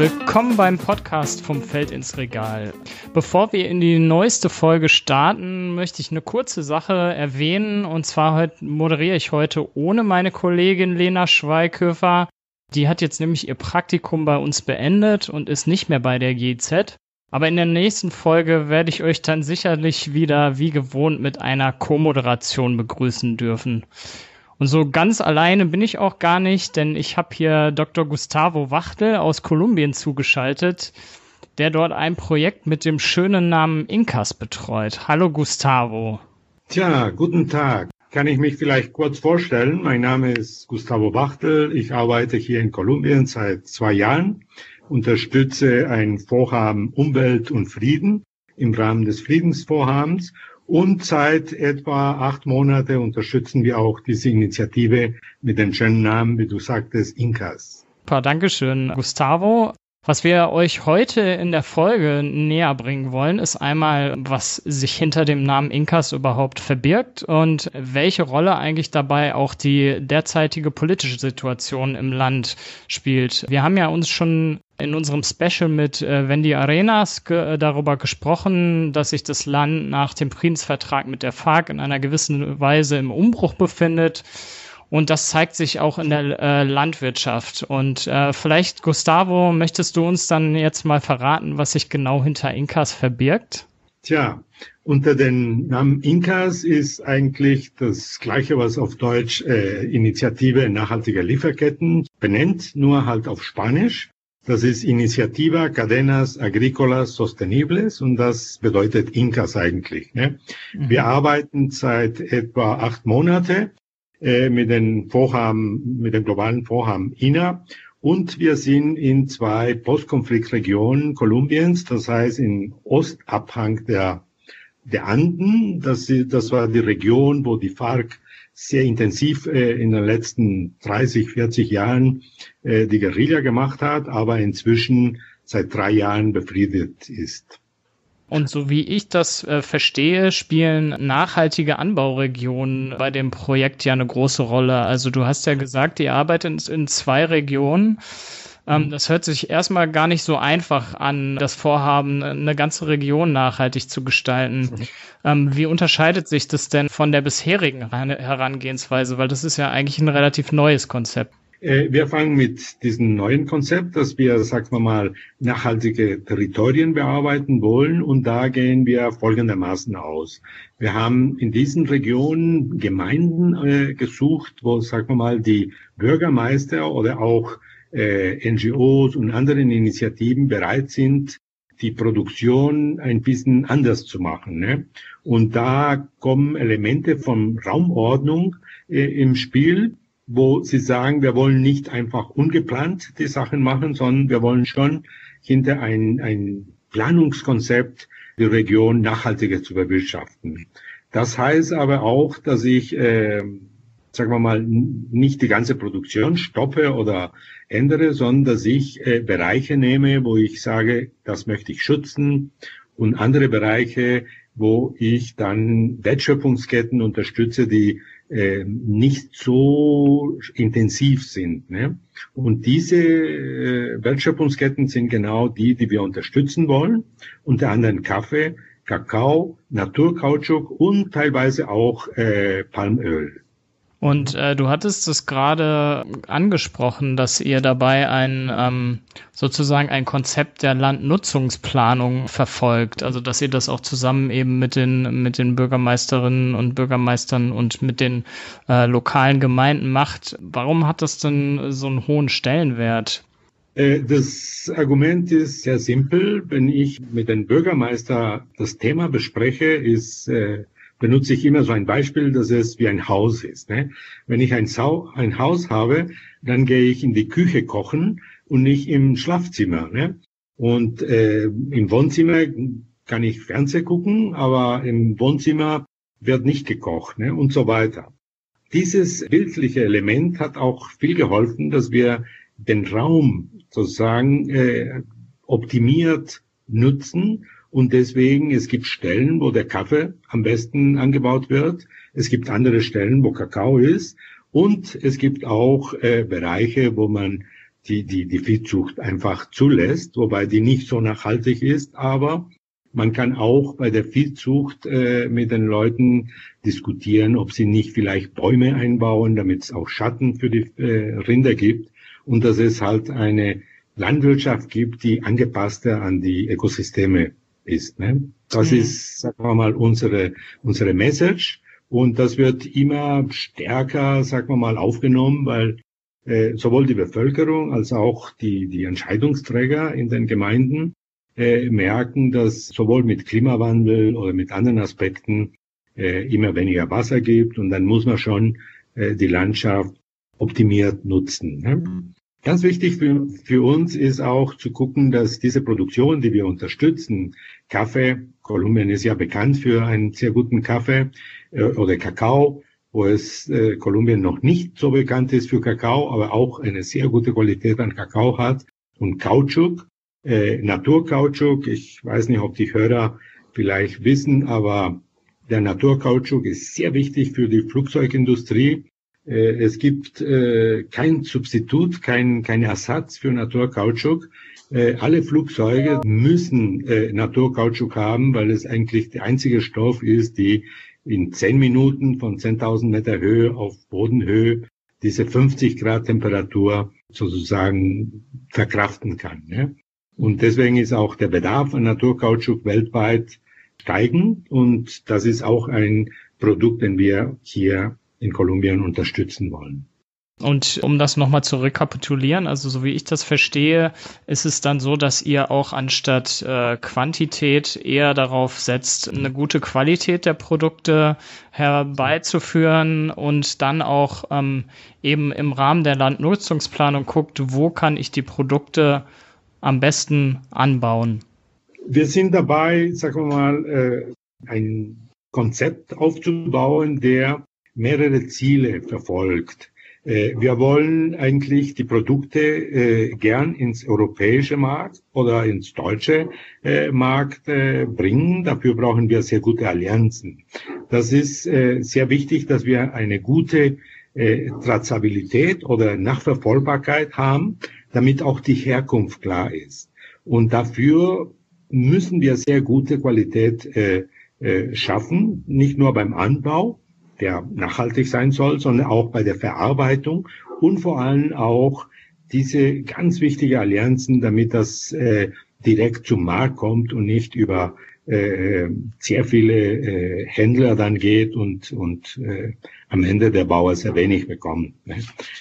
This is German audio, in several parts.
Willkommen beim Podcast vom Feld ins Regal. Bevor wir in die neueste Folge starten, möchte ich eine kurze Sache erwähnen. Und zwar moderiere ich heute ohne meine Kollegin Lena Schweighöfer. Die hat jetzt nämlich ihr Praktikum bei uns beendet und ist nicht mehr bei der GZ. Aber in der nächsten Folge werde ich euch dann sicherlich wieder wie gewohnt mit einer Co-Moderation begrüßen dürfen. Und so ganz alleine bin ich auch gar nicht, denn ich habe hier Dr. Gustavo Wachtel aus Kolumbien zugeschaltet, der dort ein Projekt mit dem schönen Namen Incas betreut. Hallo Gustavo. Tja, guten Tag. Kann ich mich vielleicht kurz vorstellen? Mein Name ist Gustavo Wachtel. Ich arbeite hier in Kolumbien seit zwei Jahren, unterstütze ein Vorhaben Umwelt und Frieden im Rahmen des Friedensvorhabens und seit etwa acht Monate unterstützen wir auch diese Initiative mit dem schönen Namen, wie du sagtest, Incas. Super, Dankeschön, Gustavo. Was wir euch heute in der Folge näher bringen wollen, ist einmal, was sich hinter dem Namen Incas überhaupt verbirgt und welche Rolle eigentlich dabei auch die derzeitige politische Situation im Land spielt. Wir haben ja uns schon in unserem Special mit äh, Wendy Arenas ge darüber gesprochen, dass sich das Land nach dem Friedensvertrag mit der FARC in einer gewissen Weise im Umbruch befindet. Und das zeigt sich auch in der äh, Landwirtschaft. Und äh, vielleicht, Gustavo, möchtest du uns dann jetzt mal verraten, was sich genau hinter Incas verbirgt? Tja, unter dem Namen Incas ist eigentlich das Gleiche, was auf Deutsch äh, Initiative nachhaltiger Lieferketten benennt, nur halt auf Spanisch. Das ist Iniciativa Cadenas Agrícolas Sostenibles und das bedeutet Incas eigentlich. Ne? Mhm. Wir arbeiten seit etwa acht Monate äh, mit den Vorhaben, mit dem globalen Vorhaben INA und wir sind in zwei Postkonfliktregionen Kolumbiens, das heißt in Ostabhang der, der Anden. Das, das war die Region, wo die FARC sehr intensiv äh, in den letzten 30, 40 Jahren äh, die Guerilla gemacht hat, aber inzwischen seit drei Jahren befriedet ist. Und so wie ich das äh, verstehe, spielen nachhaltige Anbauregionen bei dem Projekt ja eine große Rolle. Also du hast ja gesagt, ihr arbeitet in zwei Regionen. Ähm, das hört sich erstmal gar nicht so einfach an, das Vorhaben, eine ganze Region nachhaltig zu gestalten. Mhm. Ähm, wie unterscheidet sich das denn von der bisherigen Herangehensweise? Weil das ist ja eigentlich ein relativ neues Konzept. Äh, wir fangen mit diesem neuen Konzept, dass wir, sagen wir mal, nachhaltige Territorien bearbeiten wollen. Und da gehen wir folgendermaßen aus. Wir haben in diesen Regionen Gemeinden äh, gesucht, wo, sagen wir mal, die Bürgermeister oder auch äh, NGOs und anderen Initiativen bereit sind, die Produktion ein bisschen anders zu machen. Ne? Und da kommen Elemente von Raumordnung äh, im Spiel, wo sie sagen, wir wollen nicht einfach ungeplant die Sachen machen, sondern wir wollen schon hinter ein, ein Planungskonzept die Region nachhaltiger zu bewirtschaften. Das heißt aber auch, dass ich äh, sagen wir mal, nicht die ganze Produktion stoppe oder ändere, sondern dass ich äh, Bereiche nehme, wo ich sage, das möchte ich schützen und andere Bereiche, wo ich dann Wertschöpfungsketten unterstütze, die äh, nicht so intensiv sind. Ne? Und diese äh, Wertschöpfungsketten sind genau die, die wir unterstützen wollen, unter anderem Kaffee, Kakao, Naturkautschuk und teilweise auch äh, Palmöl. Und äh, du hattest es gerade angesprochen, dass ihr dabei ein ähm, sozusagen ein Konzept der Landnutzungsplanung verfolgt. Also dass ihr das auch zusammen eben mit den mit den Bürgermeisterinnen und Bürgermeistern und mit den äh, lokalen Gemeinden macht. Warum hat das denn so einen hohen Stellenwert? Äh, das Argument ist sehr simpel. Wenn ich mit dem Bürgermeister das Thema bespreche, ist äh, benutze ich immer so ein Beispiel, dass es wie ein Haus ist. Ne? Wenn ich ein, Sau, ein Haus habe, dann gehe ich in die Küche kochen und nicht im Schlafzimmer. Ne? Und äh, im Wohnzimmer kann ich Fernseh gucken, aber im Wohnzimmer wird nicht gekocht ne? und so weiter. Dieses bildliche Element hat auch viel geholfen, dass wir den Raum sozusagen äh, optimiert nutzen und deswegen, es gibt Stellen, wo der Kaffee am besten angebaut wird. Es gibt andere Stellen, wo Kakao ist. Und es gibt auch äh, Bereiche, wo man die, die, die Viehzucht einfach zulässt, wobei die nicht so nachhaltig ist, aber man kann auch bei der Viehzucht äh, mit den Leuten diskutieren, ob sie nicht vielleicht Bäume einbauen, damit es auch Schatten für die äh, Rinder gibt und dass es halt eine Landwirtschaft gibt, die angepasster an die Ökosysteme ist. Ne? Das mhm. ist, sagen wir mal, unsere, unsere Message. Und das wird immer stärker, sagen wir mal, aufgenommen, weil äh, sowohl die Bevölkerung als auch die, die Entscheidungsträger in den Gemeinden äh, merken, dass sowohl mit Klimawandel oder mit anderen Aspekten äh, immer weniger Wasser gibt und dann muss man schon äh, die Landschaft optimiert nutzen. Ne? Ganz wichtig für, für uns ist auch zu gucken, dass diese Produktion, die wir unterstützen, Kaffee, Kolumbien ist ja bekannt für einen sehr guten Kaffee äh, oder Kakao, wo es äh, Kolumbien noch nicht so bekannt ist für Kakao, aber auch eine sehr gute Qualität an Kakao hat und Kautschuk, äh, Naturkautschuk. Ich weiß nicht, ob die Hörer vielleicht wissen, aber der Naturkautschuk ist sehr wichtig für die Flugzeugindustrie es gibt äh, kein Substitut, kein, kein Ersatz für Naturkautschuk. Äh, alle Flugzeuge müssen Naturkautschuk haben, weil es eigentlich der einzige Stoff ist, die in zehn Minuten von 10.000 Meter Höhe auf Bodenhöhe diese 50 Grad Temperatur sozusagen verkraften kann. Ne? Und deswegen ist auch der Bedarf an Naturkautschuk weltweit steigend und das ist auch ein Produkt, den wir hier in Kolumbien unterstützen wollen. Und um das nochmal zu rekapitulieren, also so wie ich das verstehe, ist es dann so, dass ihr auch anstatt äh, Quantität eher darauf setzt, eine gute Qualität der Produkte herbeizuführen und dann auch ähm, eben im Rahmen der Landnutzungsplanung guckt, wo kann ich die Produkte am besten anbauen. Wir sind dabei, sagen wir mal, äh, ein Konzept aufzubauen, der mehrere Ziele verfolgt. Äh, wir wollen eigentlich die Produkte äh, gern ins europäische Markt oder ins deutsche äh, Markt bringen. Dafür brauchen wir sehr gute Allianzen. Das ist sehr wichtig, dass wir eine gute Trazabilität oder Nachverfolgbarkeit haben, damit auch die Herkunft klar ist. Und dafür müssen wir sehr gute Qualität schaffen, nicht nur beim Anbau, der nachhaltig sein soll, sondern auch bei der Verarbeitung und vor allem auch diese ganz wichtige Allianzen, damit das äh, direkt zum Markt kommt und nicht über äh, sehr viele äh, Händler dann geht und, und äh, am Ende der Bauer sehr wenig bekommt. Ne?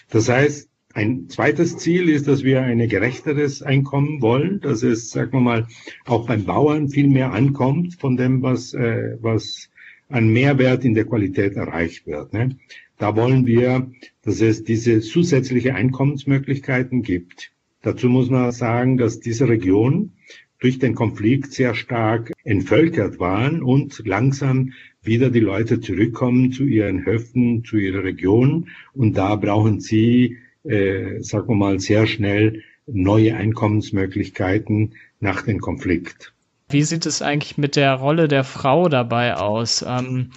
Das heißt, ein zweites Ziel ist, dass wir ein gerechteres Einkommen wollen, dass es, sagen wir mal, auch beim Bauern viel mehr ankommt von dem, was, äh, was an Mehrwert in der Qualität erreicht wird. Ne? Da wollen wir, dass es diese zusätzliche Einkommensmöglichkeiten gibt. Dazu muss man sagen, dass diese Region durch den Konflikt sehr stark entvölkert waren und langsam wieder die Leute zurückkommen zu ihren Höfen, zu ihrer Region. Und da brauchen sie, äh, sagen wir mal, sehr schnell neue Einkommensmöglichkeiten nach dem Konflikt. Wie sieht es eigentlich mit der Rolle der Frau dabei aus? Ähm,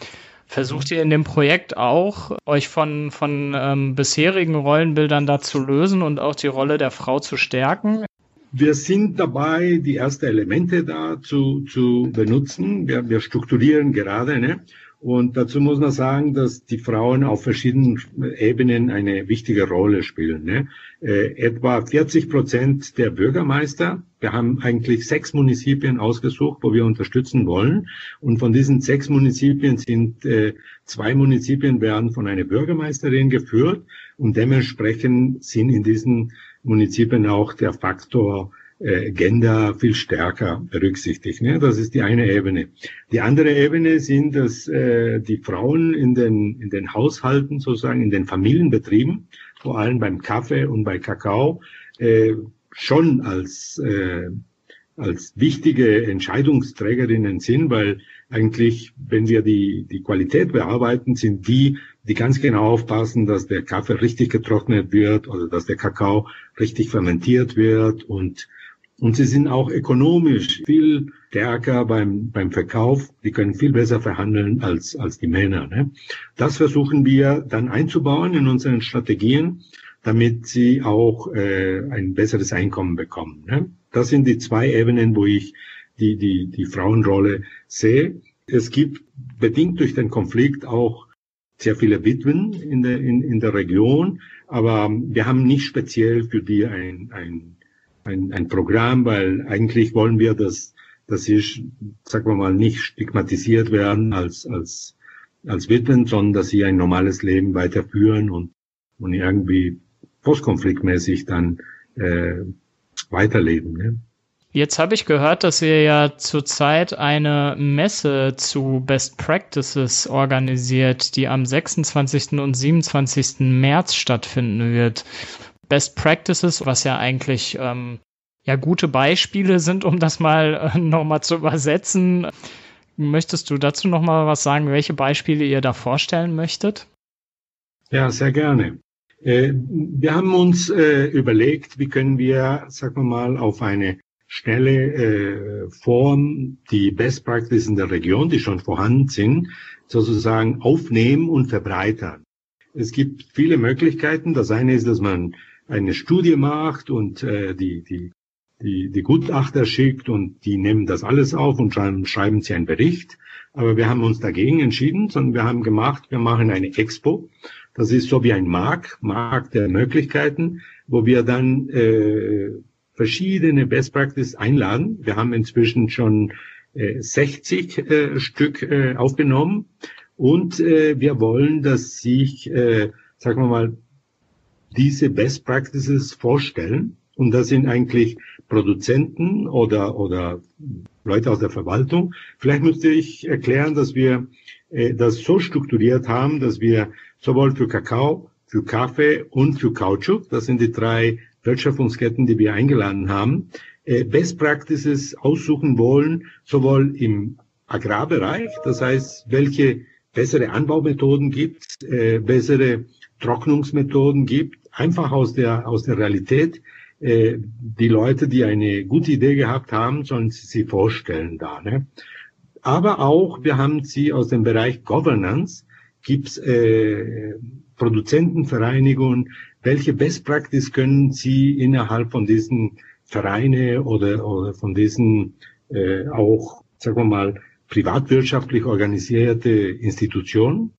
versucht ihr in dem Projekt auch, euch von, von ähm, bisherigen Rollenbildern da zu lösen und auch die Rolle der Frau zu stärken? Wir sind dabei, die ersten Elemente da zu, zu benutzen. Wir, wir strukturieren gerade. Ne? Und dazu muss man sagen, dass die Frauen auf verschiedenen Ebenen eine wichtige Rolle spielen. Ne? Äh, etwa 40 Prozent der Bürgermeister, wir haben eigentlich sechs Municipien ausgesucht, wo wir unterstützen wollen. Und von diesen sechs Municipien sind äh, zwei Municipien werden von einer Bürgermeisterin geführt. Und dementsprechend sind in diesen Municipien auch der Faktor äh, Gender viel stärker berücksichtigt. Ne? Das ist die eine Ebene. Die andere Ebene sind, dass äh, die Frauen in den, in den Haushalten, sozusagen in den Familienbetrieben, vor allem beim Kaffee und bei Kakao, äh, schon als, äh, als wichtige Entscheidungsträgerinnen sind, weil eigentlich, wenn wir die, die Qualität bearbeiten, sind die, die ganz genau aufpassen, dass der Kaffee richtig getrocknet wird oder dass der Kakao richtig fermentiert wird und und sie sind auch ökonomisch viel stärker beim, beim Verkauf. Die können viel besser verhandeln als, als die Männer. Ne? Das versuchen wir dann einzubauen in unseren Strategien, damit sie auch äh, ein besseres Einkommen bekommen. Ne? Das sind die zwei Ebenen, wo ich die, die, die Frauenrolle sehe. Es gibt bedingt durch den Konflikt auch sehr viele Witwen in der, in, in der Region, aber wir haben nicht speziell für die ein, ein, ein, ein Programm, weil eigentlich wollen wir, dass, dass sie, sagen wir mal, nicht stigmatisiert werden als, als, als Witwen, sondern dass sie ein normales Leben weiterführen und, und irgendwie postkonfliktmäßig dann äh, weiterleben. Ne? Jetzt habe ich gehört, dass ihr ja zurzeit eine Messe zu Best Practices organisiert, die am 26. und 27. März stattfinden wird. Best Practices, was ja eigentlich ähm, ja gute Beispiele sind, um das mal äh, nochmal zu übersetzen. Möchtest du dazu nochmal was sagen, welche Beispiele ihr da vorstellen möchtet? Ja, sehr gerne. Äh, wir haben uns äh, überlegt, wie können wir, sagen wir mal, auf eine schnelle äh, Form die Best Practices in der Region, die schon vorhanden sind, sozusagen aufnehmen und verbreitern. Es gibt viele Möglichkeiten. Das eine ist, dass man eine Studie macht und äh, die, die, die, die Gutachter schickt und die nehmen das alles auf und schreiben, schreiben sie einen Bericht. Aber wir haben uns dagegen entschieden, sondern wir haben gemacht, wir machen eine Expo das ist so wie ein Markt, Markt der Möglichkeiten, wo wir dann äh, verschiedene Best Practice einladen. Wir haben inzwischen schon äh, 60 äh, Stück äh, aufgenommen und äh, wir wollen, dass sich, äh, sagen wir mal, diese Best Practices vorstellen. Und das sind eigentlich Produzenten oder, oder Leute aus der Verwaltung. Vielleicht müsste ich erklären, dass wir äh, das so strukturiert haben, dass wir sowohl für Kakao, für Kaffee und für Kautschuk, das sind die drei Wertschöpfungsketten, die wir eingeladen haben, äh, Best Practices aussuchen wollen, sowohl im Agrarbereich, das heißt, welche bessere Anbaumethoden gibt, äh, bessere Trocknungsmethoden gibt, einfach aus der, aus der Realität. Äh, die Leute, die eine gute Idee gehabt haben, sollen sie vorstellen da. Ne? Aber auch, wir haben sie aus dem Bereich Governance, gibt's äh, Produzentenvereinigungen, welche Best Practice können Sie innerhalb von diesen Vereine oder, oder von diesen äh, auch, sagen wir mal, privatwirtschaftlich organisierte Institutionen,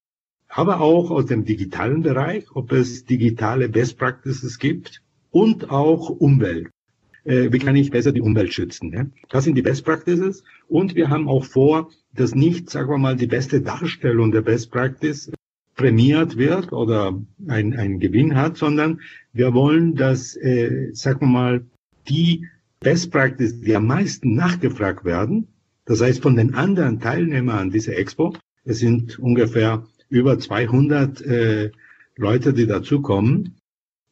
aber auch aus dem digitalen Bereich, ob es digitale Best Practices gibt und auch Umwelt. Äh, wie kann ich besser die Umwelt schützen? Ne? Das sind die Best Practices. Und wir haben auch vor, dass nicht, sagen wir mal, die beste Darstellung der Best Practice prämiert wird oder ein, ein Gewinn hat, sondern wir wollen, dass, äh, sagen wir mal, die Best Practice, die am meisten nachgefragt werden, das heißt von den anderen Teilnehmern an dieser Expo, es sind ungefähr über 200 äh, Leute, die dazukommen,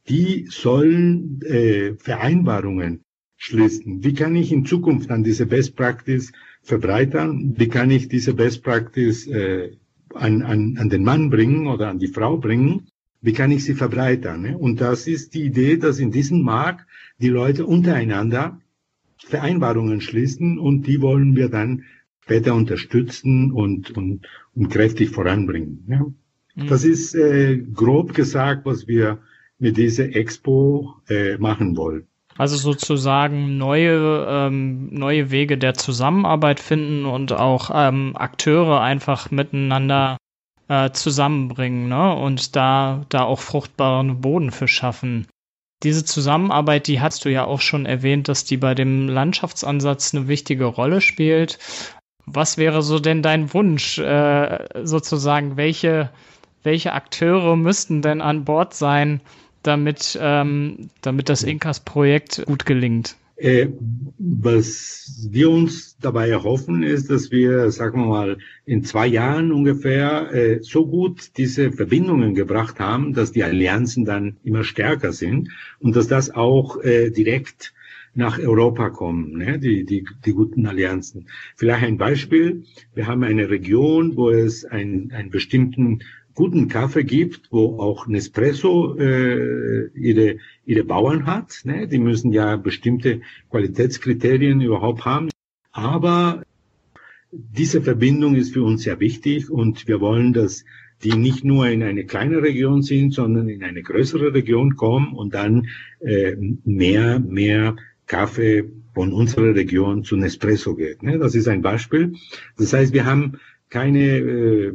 die sollen äh, Vereinbarungen schließen. Wie kann ich in Zukunft an diese Best Practice verbreitern? Wie kann ich diese Best Practice äh, an, an, an den Mann bringen oder an die Frau bringen? Wie kann ich sie verbreitern? Ne? Und das ist die Idee, dass in diesem Markt die Leute untereinander Vereinbarungen schließen und die wollen wir dann später unterstützen und, und, und kräftig voranbringen. Ne? Mhm. Das ist äh, grob gesagt, was wir mit dieser Expo äh, machen wollen. Also sozusagen neue, ähm, neue Wege der Zusammenarbeit finden und auch ähm, Akteure einfach miteinander äh, zusammenbringen ne? und da, da auch fruchtbaren Boden für schaffen. Diese Zusammenarbeit, die hast du ja auch schon erwähnt, dass die bei dem Landschaftsansatz eine wichtige Rolle spielt. Was wäre so denn dein Wunsch, äh, sozusagen, welche, welche Akteure müssten denn an Bord sein, damit, ähm, damit das Inkas-Projekt gut gelingt? Äh, was wir uns dabei erhoffen, ist, dass wir, sagen wir mal, in zwei Jahren ungefähr äh, so gut diese Verbindungen gebracht haben, dass die Allianzen dann immer stärker sind und dass das auch äh, direkt nach Europa kommen, ne? die, die, die guten Allianzen. Vielleicht ein Beispiel. Wir haben eine Region, wo es ein, einen bestimmten guten Kaffee gibt, wo auch Nespresso äh, ihre, ihre Bauern hat. Ne? Die müssen ja bestimmte Qualitätskriterien überhaupt haben. Aber diese Verbindung ist für uns sehr wichtig und wir wollen, dass die nicht nur in eine kleine Region sind, sondern in eine größere Region kommen und dann äh, mehr, mehr Kaffee von unserer Region zu Nespresso geht. Ne? Das ist ein Beispiel. Das heißt, wir haben keine äh,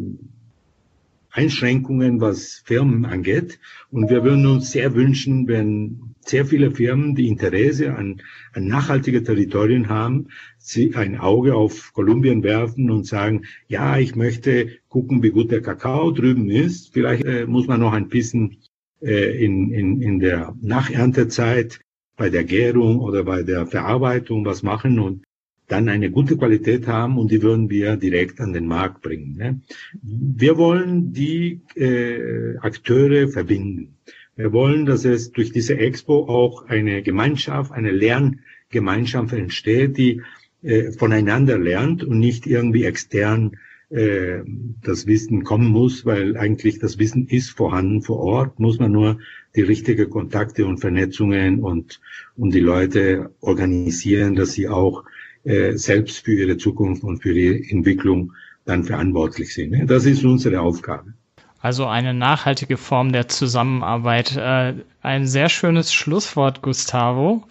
Einschränkungen, was Firmen angeht. Und wir würden uns sehr wünschen, wenn sehr viele Firmen, die Interesse an, an nachhaltige Territorien haben, sie ein Auge auf Kolumbien werfen und sagen, ja, ich möchte gucken, wie gut der Kakao drüben ist. Vielleicht äh, muss man noch ein bisschen äh, in, in, in der Nacherntezeit bei der Gärung oder bei der Verarbeitung was machen und dann eine gute Qualität haben und die würden wir direkt an den Markt bringen. Ne? Wir wollen die äh, Akteure verbinden. Wir wollen, dass es durch diese Expo auch eine Gemeinschaft, eine Lerngemeinschaft entsteht, die äh, voneinander lernt und nicht irgendwie extern äh, das Wissen kommen muss, weil eigentlich das Wissen ist vorhanden vor Ort, muss man nur die richtigen Kontakte und Vernetzungen und, und die Leute organisieren, dass sie auch äh, selbst für ihre Zukunft und für die Entwicklung dann verantwortlich sind. Ne? Das ist unsere Aufgabe. Also eine nachhaltige Form der Zusammenarbeit. Äh, ein sehr schönes Schlusswort, Gustavo.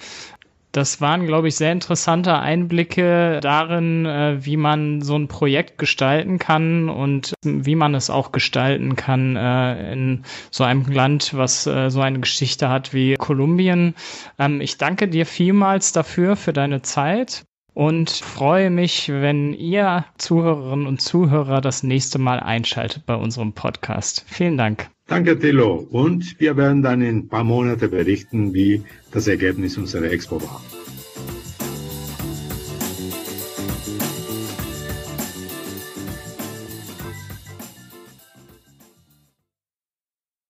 Das waren, glaube ich, sehr interessante Einblicke darin, äh, wie man so ein Projekt gestalten kann und wie man es auch gestalten kann äh, in so einem Land, was äh, so eine Geschichte hat wie Kolumbien. Ähm, ich danke dir vielmals dafür, für deine Zeit und freue mich, wenn ihr Zuhörerinnen und Zuhörer das nächste Mal einschaltet bei unserem Podcast. Vielen Dank. Danke, Thilo. Und wir werden dann in ein paar Monate berichten, wie das Ergebnis unserer Expo war.